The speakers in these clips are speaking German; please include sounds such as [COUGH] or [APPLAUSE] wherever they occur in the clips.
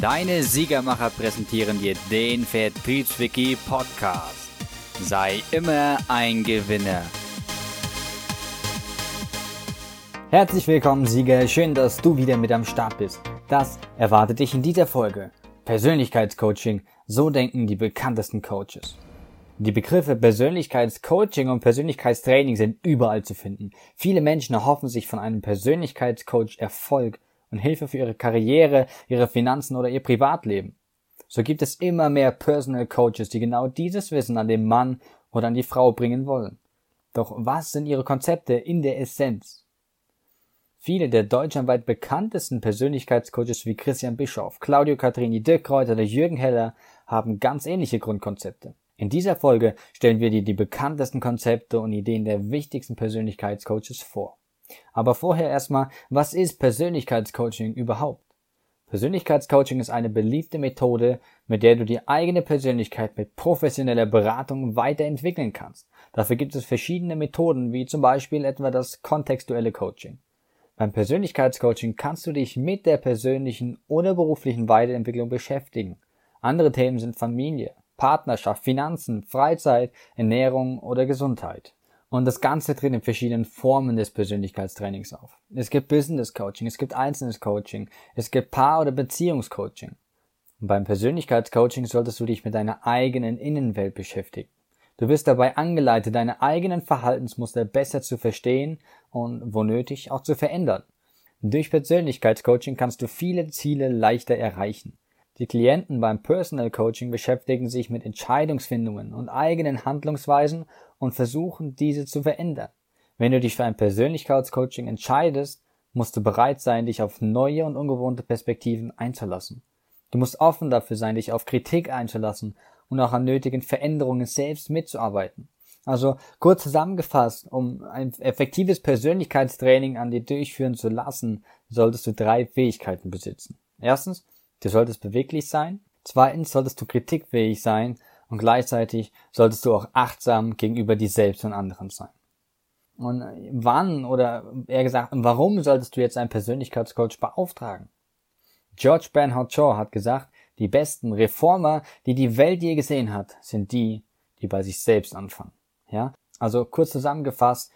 Deine Siegermacher präsentieren dir den Vertriebswiki Podcast. Sei immer ein Gewinner. Herzlich willkommen, Sieger. Schön, dass du wieder mit am Start bist. Das erwartet dich in dieser Folge. Persönlichkeitscoaching. So denken die bekanntesten Coaches. Die Begriffe Persönlichkeitscoaching und Persönlichkeitstraining sind überall zu finden. Viele Menschen erhoffen sich von einem Persönlichkeitscoach Erfolg und Hilfe für ihre Karriere, ihre Finanzen oder ihr Privatleben. So gibt es immer mehr Personal Coaches, die genau dieses Wissen an den Mann oder an die Frau bringen wollen. Doch was sind ihre Konzepte in der Essenz? Viele der deutschlandweit bekanntesten Persönlichkeitscoaches wie Christian Bischoff, Claudio Catrini, Dirk Kräuter oder Jürgen Heller haben ganz ähnliche Grundkonzepte. In dieser Folge stellen wir dir die bekanntesten Konzepte und Ideen der wichtigsten Persönlichkeitscoaches vor. Aber vorher erstmal, was ist Persönlichkeitscoaching überhaupt? Persönlichkeitscoaching ist eine beliebte Methode, mit der du die eigene Persönlichkeit mit professioneller Beratung weiterentwickeln kannst. Dafür gibt es verschiedene Methoden, wie zum Beispiel etwa das kontextuelle Coaching. Beim Persönlichkeitscoaching kannst du dich mit der persönlichen oder beruflichen Weiterentwicklung beschäftigen. Andere Themen sind Familie, Partnerschaft, Finanzen, Freizeit, Ernährung oder Gesundheit. Und das Ganze tritt in verschiedenen Formen des Persönlichkeitstrainings auf. Es gibt Business Coaching, es gibt Einzelnes Coaching, es gibt Paar- oder Beziehungscoaching. Und beim Persönlichkeitscoaching solltest du dich mit deiner eigenen Innenwelt beschäftigen. Du wirst dabei angeleitet, deine eigenen Verhaltensmuster besser zu verstehen und, wo nötig, auch zu verändern. Durch Persönlichkeitscoaching kannst du viele Ziele leichter erreichen. Die Klienten beim Personal Coaching beschäftigen sich mit Entscheidungsfindungen und eigenen Handlungsweisen und versuchen, diese zu verändern. Wenn du dich für ein Persönlichkeitscoaching entscheidest, musst du bereit sein, dich auf neue und ungewohnte Perspektiven einzulassen. Du musst offen dafür sein, dich auf Kritik einzulassen und auch an nötigen Veränderungen selbst mitzuarbeiten. Also kurz zusammengefasst, um ein effektives Persönlichkeitstraining an dir durchführen zu lassen, solltest du drei Fähigkeiten besitzen. Erstens, Du solltest beweglich sein. Zweitens solltest du kritikfähig sein und gleichzeitig solltest du auch achtsam gegenüber dir selbst und anderen sein. Und wann oder eher gesagt, warum solltest du jetzt einen Persönlichkeitscoach beauftragen? George Bernhard Shaw hat gesagt, die besten Reformer, die die Welt je gesehen hat, sind die, die bei sich selbst anfangen. Ja? Also kurz zusammengefasst,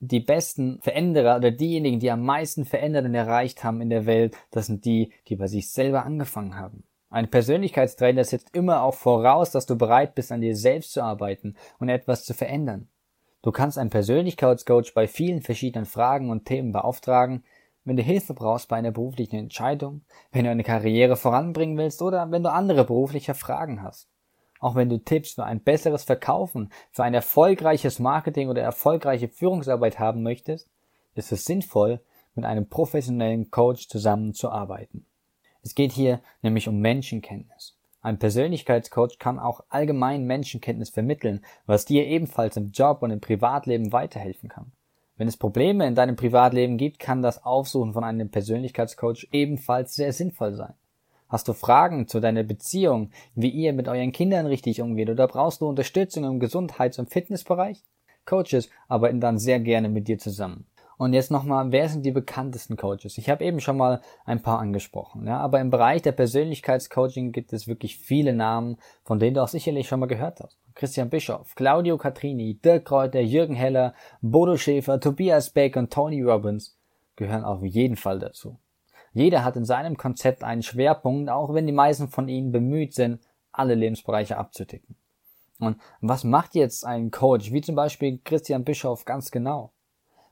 die besten Veränderer oder diejenigen, die am meisten verändert und erreicht haben in der Welt, das sind die, die bei sich selber angefangen haben. Ein Persönlichkeitstrainer setzt immer auch voraus, dass du bereit bist, an dir selbst zu arbeiten und etwas zu verändern. Du kannst einen Persönlichkeitscoach bei vielen verschiedenen Fragen und Themen beauftragen, wenn du Hilfe brauchst bei einer beruflichen Entscheidung, wenn du eine Karriere voranbringen willst oder wenn du andere berufliche Fragen hast. Auch wenn du Tipps für ein besseres Verkaufen, für ein erfolgreiches Marketing oder erfolgreiche Führungsarbeit haben möchtest, ist es sinnvoll, mit einem professionellen Coach zusammenzuarbeiten. Es geht hier nämlich um Menschenkenntnis. Ein Persönlichkeitscoach kann auch allgemein Menschenkenntnis vermitteln, was dir ebenfalls im Job und im Privatleben weiterhelfen kann. Wenn es Probleme in deinem Privatleben gibt, kann das Aufsuchen von einem Persönlichkeitscoach ebenfalls sehr sinnvoll sein. Hast du Fragen zu deiner Beziehung, wie ihr mit euren Kindern richtig umgeht oder brauchst du Unterstützung im Gesundheits- und Fitnessbereich? Coaches arbeiten dann sehr gerne mit dir zusammen. Und jetzt nochmal, wer sind die bekanntesten Coaches? Ich habe eben schon mal ein paar angesprochen, ja, aber im Bereich der Persönlichkeitscoaching gibt es wirklich viele Namen, von denen du auch sicherlich schon mal gehört hast. Christian Bischoff, Claudio Catrini, Dirk Kräuter, Jürgen Heller, Bodo Schäfer, Tobias Beck und Tony Robbins gehören auf jeden Fall dazu. Jeder hat in seinem Konzept einen Schwerpunkt, auch wenn die meisten von ihnen bemüht sind, alle Lebensbereiche abzudecken. Und was macht jetzt ein Coach, wie zum Beispiel Christian Bischoff, ganz genau?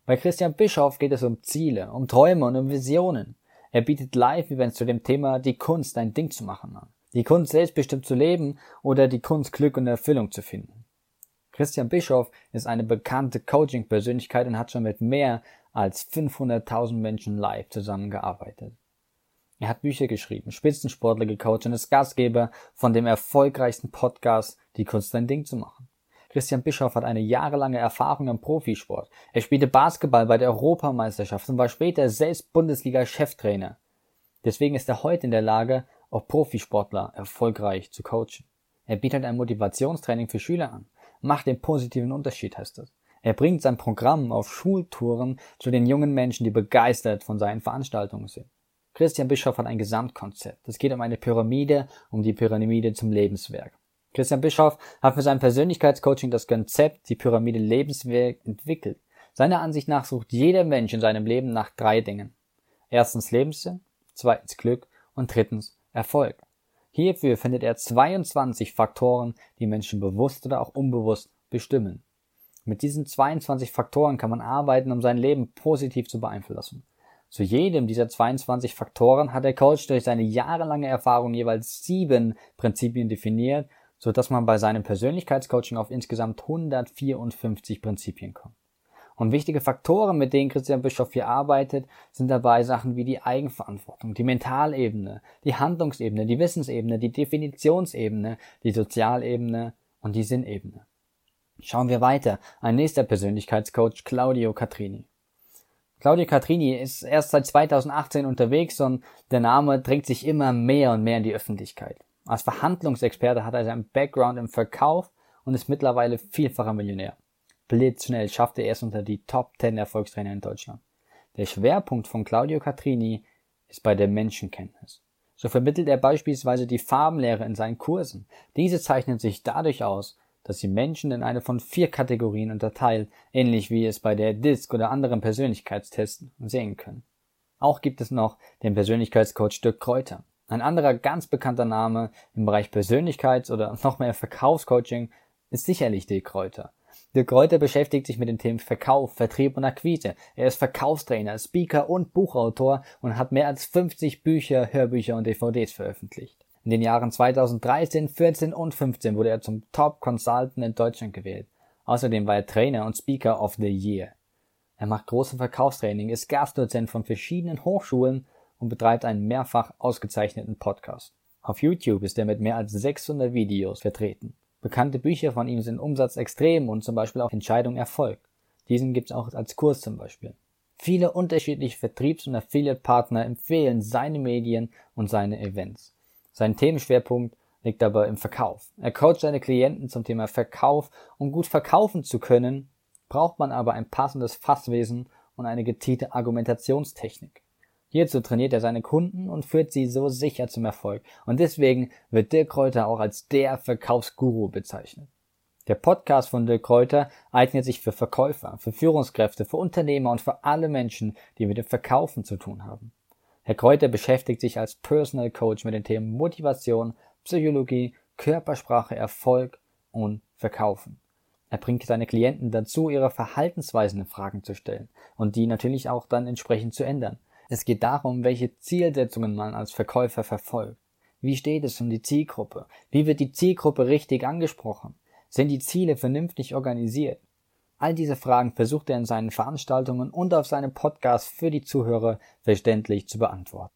Bei Christian Bischoff geht es um Ziele, um Träume und um Visionen. Er bietet Live-Events zu dem Thema die Kunst, ein Ding zu machen. Die Kunst selbstbestimmt zu leben oder die Kunst Glück und Erfüllung zu finden. Christian Bischoff ist eine bekannte Coaching-Persönlichkeit und hat schon mit mehr als 500.000 Menschen live zusammengearbeitet. Er hat Bücher geschrieben, Spitzensportler gecoacht und ist Gastgeber von dem erfolgreichsten Podcast Die Kunst ein Ding zu machen. Christian Bischoff hat eine jahrelange Erfahrung im Profisport. Er spielte Basketball bei der Europameisterschaft und war später selbst Bundesliga-Cheftrainer. Deswegen ist er heute in der Lage, auch Profisportler erfolgreich zu coachen. Er bietet ein Motivationstraining für Schüler an, macht den positiven Unterschied, heißt es. Er bringt sein Programm auf Schultouren zu den jungen Menschen, die begeistert von seinen Veranstaltungen sind. Christian Bischoff hat ein Gesamtkonzept. Es geht um eine Pyramide, um die Pyramide zum Lebenswerk. Christian Bischoff hat für sein Persönlichkeitscoaching das Konzept, die Pyramide Lebenswerk entwickelt. Seiner Ansicht nach sucht jeder Mensch in seinem Leben nach drei Dingen. Erstens Lebenssinn, zweitens Glück und drittens Erfolg. Hierfür findet er 22 Faktoren, die Menschen bewusst oder auch unbewusst bestimmen. Mit diesen 22 Faktoren kann man arbeiten, um sein Leben positiv zu beeinflussen. Zu jedem dieser 22 Faktoren hat der Coach durch seine jahrelange Erfahrung jeweils sieben Prinzipien definiert, so dass man bei seinem Persönlichkeitscoaching auf insgesamt 154 Prinzipien kommt. Und wichtige Faktoren, mit denen Christian Bischoff hier arbeitet, sind dabei Sachen wie die Eigenverantwortung, die Mentalebene, die Handlungsebene, die Wissensebene, die Definitionsebene, die Sozialebene und die Sinnebene. Schauen wir weiter. Ein nächster Persönlichkeitscoach, Claudio Catrini. Claudio Catrini ist erst seit 2018 unterwegs und der Name drängt sich immer mehr und mehr in die Öffentlichkeit. Als Verhandlungsexperte hat er seinen Background im Verkauf und ist mittlerweile vielfacher Millionär blitzschnell schaffte er es unter die Top 10 Erfolgstrainer in Deutschland. Der Schwerpunkt von Claudio Catrini ist bei der Menschenkenntnis. So vermittelt er beispielsweise die Farbenlehre in seinen Kursen. Diese zeichnet sich dadurch aus, dass sie Menschen in eine von vier Kategorien unterteilt, ähnlich wie es bei der DISC oder anderen Persönlichkeitstests sehen können. Auch gibt es noch den Persönlichkeitscoach Dirk Kräuter. Ein anderer ganz bekannter Name im Bereich Persönlichkeits- oder [LAUGHS] noch mehr Verkaufscoaching ist sicherlich Dirk Kräuter. Dirk Reuter beschäftigt sich mit den Themen Verkauf, Vertrieb und Akquise. Er ist Verkaufstrainer, Speaker und Buchautor und hat mehr als 50 Bücher, Hörbücher und DVDs veröffentlicht. In den Jahren 2013, 14 und 15 wurde er zum Top Consultant in Deutschland gewählt. Außerdem war er Trainer und Speaker of the Year. Er macht große Verkaufstraining, ist Gastdozent von verschiedenen Hochschulen und betreibt einen mehrfach ausgezeichneten Podcast. Auf YouTube ist er mit mehr als 600 Videos vertreten. Bekannte Bücher von ihm sind Umsatz extrem und zum Beispiel auch Entscheidung Erfolg. Diesen gibt's auch als Kurs zum Beispiel. Viele unterschiedliche Vertriebs- und Affiliate-Partner empfehlen seine Medien und seine Events. Sein Themenschwerpunkt liegt aber im Verkauf. Er coacht seine Klienten zum Thema Verkauf. Um gut verkaufen zu können, braucht man aber ein passendes Fasswesen und eine getielte Argumentationstechnik. Hierzu trainiert er seine Kunden und führt sie so sicher zum Erfolg. Und deswegen wird Dirk Kräuter auch als der Verkaufsguru bezeichnet. Der Podcast von Dirk Kräuter eignet sich für Verkäufer, für Führungskräfte, für Unternehmer und für alle Menschen, die mit dem Verkaufen zu tun haben. Herr Kräuter beschäftigt sich als Personal Coach mit den Themen Motivation, Psychologie, Körpersprache, Erfolg und Verkaufen. Er bringt seine Klienten dazu, ihre Verhaltensweisen in Fragen zu stellen und die natürlich auch dann entsprechend zu ändern. Es geht darum, welche Zielsetzungen man als Verkäufer verfolgt. Wie steht es um die Zielgruppe? Wie wird die Zielgruppe richtig angesprochen? Sind die Ziele vernünftig organisiert? All diese Fragen versucht er in seinen Veranstaltungen und auf seinem Podcast für die Zuhörer verständlich zu beantworten.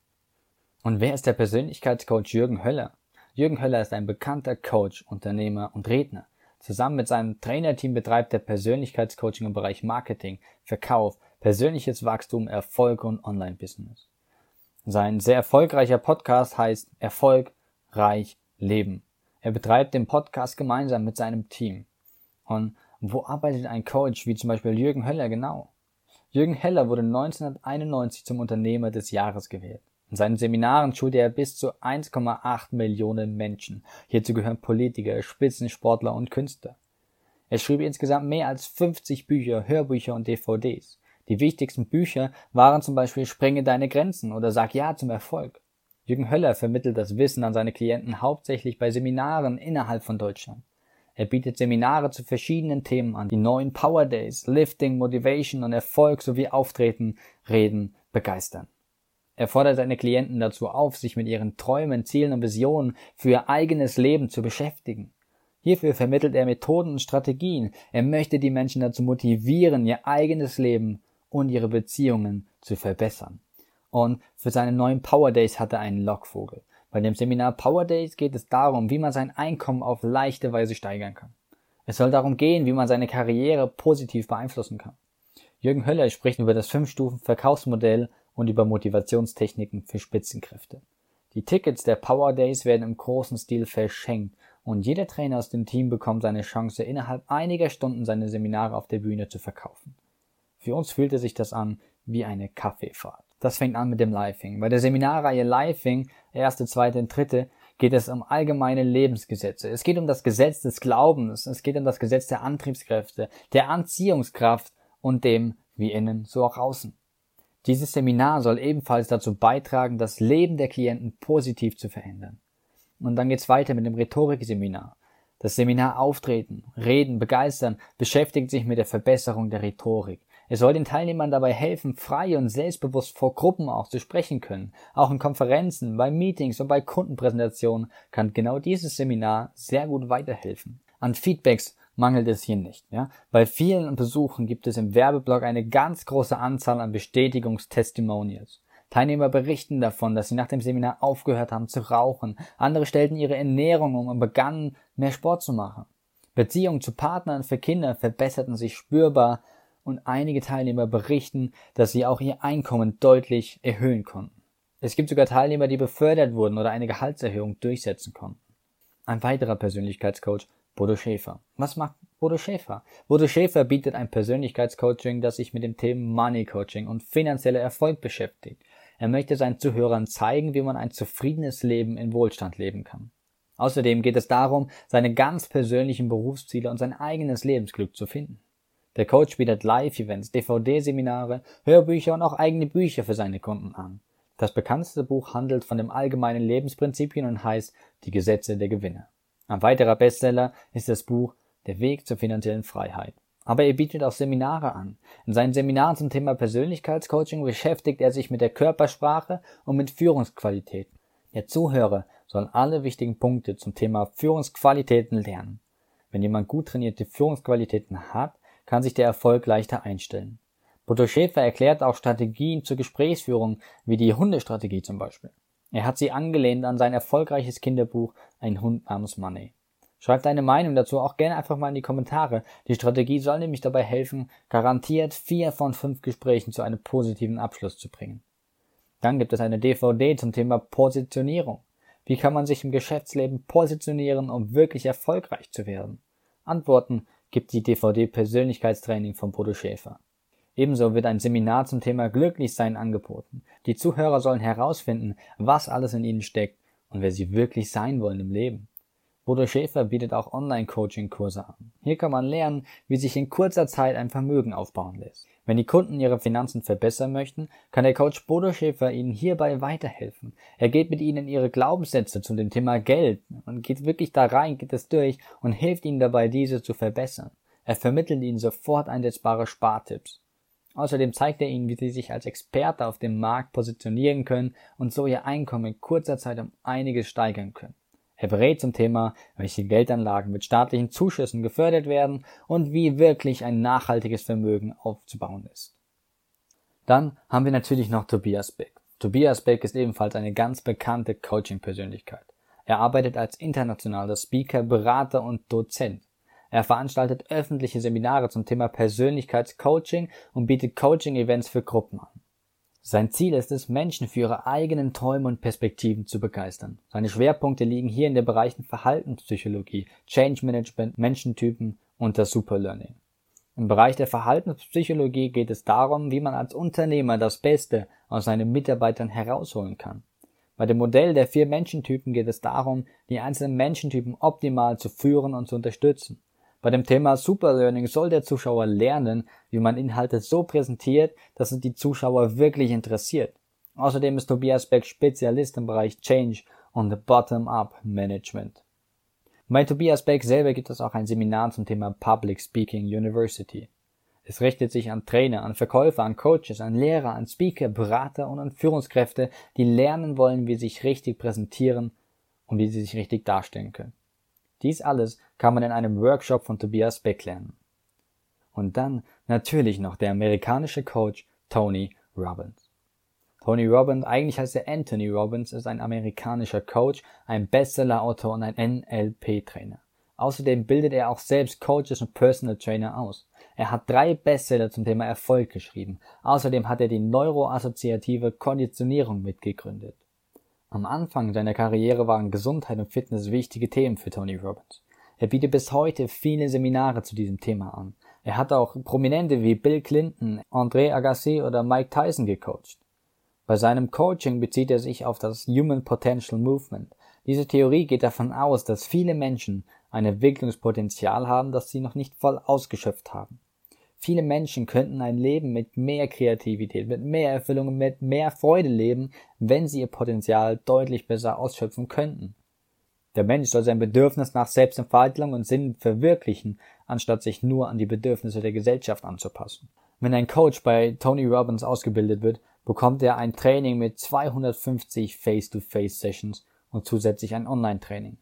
Und wer ist der Persönlichkeitscoach Jürgen Höller? Jürgen Höller ist ein bekannter Coach, Unternehmer und Redner. Zusammen mit seinem Trainerteam betreibt er Persönlichkeitscoaching im Bereich Marketing, Verkauf, persönliches Wachstum, Erfolg und Online-Business. Sein sehr erfolgreicher Podcast heißt Erfolg, Reich, Leben. Er betreibt den Podcast gemeinsam mit seinem Team. Und wo arbeitet ein Coach wie zum Beispiel Jürgen Höller genau? Jürgen Heller wurde 1991 zum Unternehmer des Jahres gewählt. In seinen Seminaren schulte er bis zu 1,8 Millionen Menschen. Hierzu gehören Politiker, Spitzensportler und Künstler. Er schrieb insgesamt mehr als 50 Bücher, Hörbücher und DVDs. Die wichtigsten Bücher waren zum Beispiel Sprenge deine Grenzen oder Sag Ja zum Erfolg. Jürgen Höller vermittelt das Wissen an seine Klienten hauptsächlich bei Seminaren innerhalb von Deutschland. Er bietet Seminare zu verschiedenen Themen an, die neuen Power Days, Lifting, Motivation und Erfolg sowie Auftreten, Reden begeistern. Er fordert seine Klienten dazu auf, sich mit ihren Träumen, Zielen und Visionen für ihr eigenes Leben zu beschäftigen. Hierfür vermittelt er Methoden und Strategien. Er möchte die Menschen dazu motivieren, ihr eigenes Leben und ihre Beziehungen zu verbessern. Und für seine neuen Power Days hat er einen Lockvogel. Bei dem Seminar Power Days geht es darum, wie man sein Einkommen auf leichte Weise steigern kann. Es soll darum gehen, wie man seine Karriere positiv beeinflussen kann. Jürgen Höller spricht über das 5-Stufen-Verkaufsmodell und über Motivationstechniken für Spitzenkräfte. Die Tickets der Power Days werden im großen Stil verschenkt und jeder Trainer aus dem Team bekommt seine Chance, innerhalb einiger Stunden seine Seminare auf der Bühne zu verkaufen. Für uns fühlte sich das an wie eine Kaffeefahrt. Das fängt an mit dem Lifing. Bei der Seminarreihe Lifing, erste, zweite und dritte, geht es um allgemeine Lebensgesetze. Es geht um das Gesetz des Glaubens, es geht um das Gesetz der Antriebskräfte, der Anziehungskraft und dem wie innen, so auch außen. Dieses Seminar soll ebenfalls dazu beitragen, das Leben der Klienten positiv zu verändern. Und dann geht's weiter mit dem Rhetorikseminar. Das Seminar Auftreten, Reden, Begeistern beschäftigt sich mit der Verbesserung der Rhetorik. Es soll den Teilnehmern dabei helfen, frei und selbstbewusst vor Gruppen auch zu sprechen können. Auch in Konferenzen, bei Meetings und bei Kundenpräsentationen kann genau dieses Seminar sehr gut weiterhelfen. An Feedbacks mangelt es hier nicht. Ja? Bei vielen Besuchen gibt es im Werbeblock eine ganz große Anzahl an Bestätigungstestimonials. Teilnehmer berichten davon, dass sie nach dem Seminar aufgehört haben zu rauchen. Andere stellten ihre Ernährung um und begannen mehr Sport zu machen. Beziehungen zu Partnern für Kinder verbesserten sich spürbar und einige Teilnehmer berichten, dass sie auch ihr Einkommen deutlich erhöhen konnten. Es gibt sogar Teilnehmer, die befördert wurden oder eine Gehaltserhöhung durchsetzen konnten. Ein weiterer Persönlichkeitscoach, Bodo Schäfer. Was macht Bodo Schäfer? Bodo Schäfer bietet ein Persönlichkeitscoaching, das sich mit dem Thema Money Coaching und finanzieller Erfolg beschäftigt. Er möchte seinen Zuhörern zeigen, wie man ein zufriedenes Leben in Wohlstand leben kann. Außerdem geht es darum, seine ganz persönlichen Berufsziele und sein eigenes Lebensglück zu finden. Der Coach bietet Live-Events, DVD-Seminare, Hörbücher und auch eigene Bücher für seine Kunden an. Das bekannteste Buch handelt von den allgemeinen Lebensprinzipien und heißt Die Gesetze der Gewinner. Ein weiterer Bestseller ist das Buch Der Weg zur finanziellen Freiheit. Aber er bietet auch Seminare an. In seinen Seminaren zum Thema Persönlichkeitscoaching beschäftigt er sich mit der Körpersprache und mit Führungsqualitäten. Der Zuhörer soll alle wichtigen Punkte zum Thema Führungsqualitäten lernen. Wenn jemand gut trainierte Führungsqualitäten hat, kann sich der Erfolg leichter einstellen. Bodo Schäfer erklärt auch Strategien zur Gesprächsführung, wie die Hundestrategie zum Beispiel. Er hat sie angelehnt an sein erfolgreiches Kinderbuch Ein Hund namens Money. Schreibt deine Meinung dazu auch gerne einfach mal in die Kommentare. Die Strategie soll nämlich dabei helfen, garantiert vier von fünf Gesprächen zu einem positiven Abschluss zu bringen. Dann gibt es eine DVD zum Thema Positionierung. Wie kann man sich im Geschäftsleben positionieren, um wirklich erfolgreich zu werden? Antworten gibt die DVD Persönlichkeitstraining von Bodo Schäfer. Ebenso wird ein Seminar zum Thema Glücklichsein angeboten. Die Zuhörer sollen herausfinden, was alles in ihnen steckt und wer sie wirklich sein wollen im Leben. Bodo Schäfer bietet auch Online-Coaching-Kurse an. Hier kann man lernen, wie sich in kurzer Zeit ein Vermögen aufbauen lässt. Wenn die Kunden ihre Finanzen verbessern möchten, kann der Coach Bodo Schäfer ihnen hierbei weiterhelfen. Er geht mit ihnen ihre Glaubenssätze zu dem Thema Geld und geht wirklich da rein, geht es durch und hilft ihnen dabei, diese zu verbessern. Er vermittelt ihnen sofort einsetzbare Spartipps. Außerdem zeigt er ihnen, wie sie sich als Experte auf dem Markt positionieren können und so ihr Einkommen in kurzer Zeit um einiges steigern können. Berät zum Thema, welche Geldanlagen mit staatlichen Zuschüssen gefördert werden und wie wirklich ein nachhaltiges Vermögen aufzubauen ist. Dann haben wir natürlich noch Tobias Beck. Tobias Beck ist ebenfalls eine ganz bekannte Coaching-Persönlichkeit. Er arbeitet als internationaler Speaker, Berater und Dozent. Er veranstaltet öffentliche Seminare zum Thema Persönlichkeitscoaching und bietet Coaching-Events für Gruppen an. Sein Ziel ist es, Menschen für ihre eigenen Träume und Perspektiven zu begeistern. Seine Schwerpunkte liegen hier in den Bereichen Verhaltenspsychologie, Change Management, Menschentypen und das Superlearning. Im Bereich der Verhaltenspsychologie geht es darum, wie man als Unternehmer das Beste aus seinen Mitarbeitern herausholen kann. Bei dem Modell der vier Menschentypen geht es darum, die einzelnen Menschentypen optimal zu führen und zu unterstützen. Bei dem Thema Superlearning soll der Zuschauer lernen, wie man Inhalte so präsentiert, dass es die Zuschauer wirklich interessiert. Außerdem ist Tobias Beck Spezialist im Bereich Change und Bottom-up Management. Bei Tobias Beck selber gibt es auch ein Seminar zum Thema Public Speaking University. Es richtet sich an Trainer, an Verkäufer, an Coaches, an Lehrer, an Speaker, Berater und an Führungskräfte, die lernen wollen, wie sie sich richtig präsentieren und wie sie sich richtig darstellen können. Dies alles kann man in einem Workshop von Tobias Beck lernen. Und dann natürlich noch der amerikanische Coach Tony Robbins. Tony Robbins, eigentlich heißt er Anthony Robbins, ist ein amerikanischer Coach, ein Bestseller-Autor und ein NLP-Trainer. Außerdem bildet er auch selbst Coaches und Personal Trainer aus. Er hat drei Bestseller zum Thema Erfolg geschrieben. Außerdem hat er die neuroassoziative Konditionierung mitgegründet. Am Anfang seiner Karriere waren Gesundheit und Fitness wichtige Themen für Tony Robbins. Er bietet bis heute viele Seminare zu diesem Thema an. Er hat auch Prominente wie Bill Clinton, André Agassi oder Mike Tyson gecoacht. Bei seinem Coaching bezieht er sich auf das Human Potential Movement. Diese Theorie geht davon aus, dass viele Menschen ein Entwicklungspotenzial haben, das sie noch nicht voll ausgeschöpft haben. Viele Menschen könnten ein Leben mit mehr Kreativität, mit mehr Erfüllung, mit mehr Freude leben, wenn sie ihr Potenzial deutlich besser ausschöpfen könnten. Der Mensch soll sein Bedürfnis nach Selbstentfaltung und Sinn verwirklichen, anstatt sich nur an die Bedürfnisse der Gesellschaft anzupassen. Wenn ein Coach bei Tony Robbins ausgebildet wird, bekommt er ein Training mit 250 Face-to-Face-Sessions und zusätzlich ein Online-Training.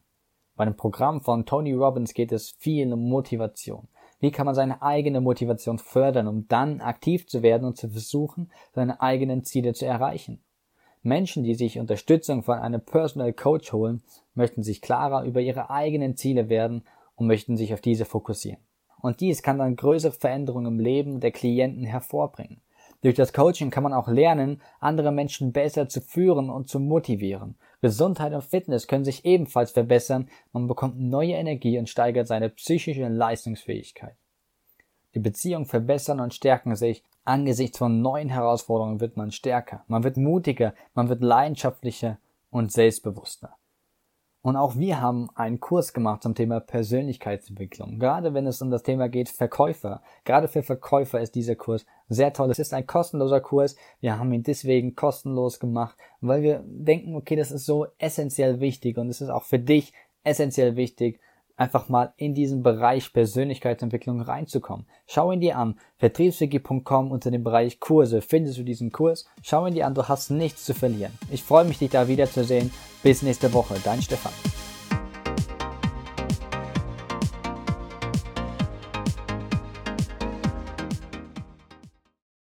Bei dem Programm von Tony Robbins geht es viel um Motivation. Wie kann man seine eigene Motivation fördern, um dann aktiv zu werden und zu versuchen, seine eigenen Ziele zu erreichen? Menschen, die sich Unterstützung von einem Personal Coach holen, möchten sich klarer über ihre eigenen Ziele werden und möchten sich auf diese fokussieren. Und dies kann dann größere Veränderungen im Leben der Klienten hervorbringen. Durch das Coaching kann man auch lernen, andere Menschen besser zu führen und zu motivieren. Gesundheit und Fitness können sich ebenfalls verbessern, man bekommt neue Energie und steigert seine psychische Leistungsfähigkeit. Die Beziehungen verbessern und stärken sich. Angesichts von neuen Herausforderungen wird man stärker, man wird mutiger, man wird leidenschaftlicher und selbstbewusster. Und auch wir haben einen Kurs gemacht zum Thema Persönlichkeitsentwicklung. Gerade wenn es um das Thema geht, Verkäufer. Gerade für Verkäufer ist dieser Kurs sehr toll. Es ist ein kostenloser Kurs. Wir haben ihn deswegen kostenlos gemacht, weil wir denken, okay, das ist so essentiell wichtig und es ist auch für dich essentiell wichtig, einfach mal in diesen Bereich Persönlichkeitsentwicklung reinzukommen. Schau ihn dir an. Vertriebswiki.com unter dem Bereich Kurse findest du diesen Kurs. Schau ihn dir an, du hast nichts zu verlieren. Ich freue mich, dich da wiederzusehen. Bis nächste Woche. Dein Stefan.